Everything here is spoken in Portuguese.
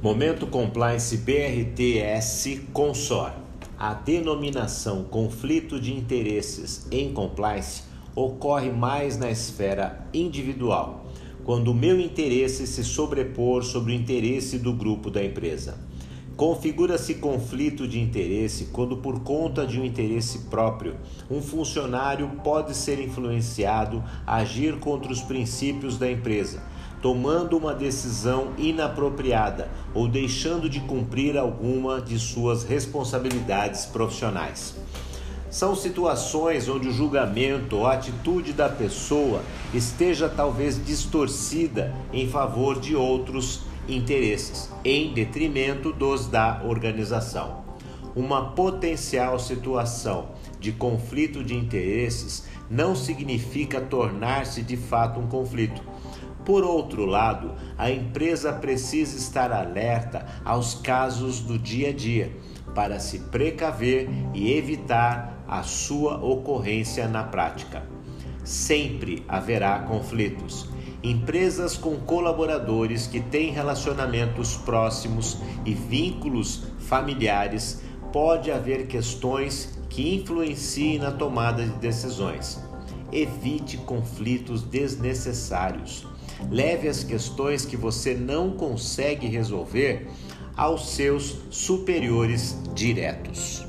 Momento Compliance BRTS Consor. A denominação conflito de interesses em compliance ocorre mais na esfera individual, quando o meu interesse se sobrepor sobre o interesse do grupo da empresa. Configura-se conflito de interesse quando, por conta de um interesse próprio, um funcionário pode ser influenciado a agir contra os princípios da empresa tomando uma decisão inapropriada ou deixando de cumprir alguma de suas responsabilidades profissionais. São situações onde o julgamento ou a atitude da pessoa esteja talvez distorcida em favor de outros interesses, em detrimento dos da organização. Uma potencial situação de conflito de interesses não significa tornar-se de fato um conflito por outro lado, a empresa precisa estar alerta aos casos do dia a dia para se precaver e evitar a sua ocorrência na prática. Sempre haverá conflitos. Empresas com colaboradores que têm relacionamentos próximos e vínculos familiares pode haver questões que influenciem na tomada de decisões. Evite conflitos desnecessários. Leve as questões que você não consegue resolver aos seus superiores diretos.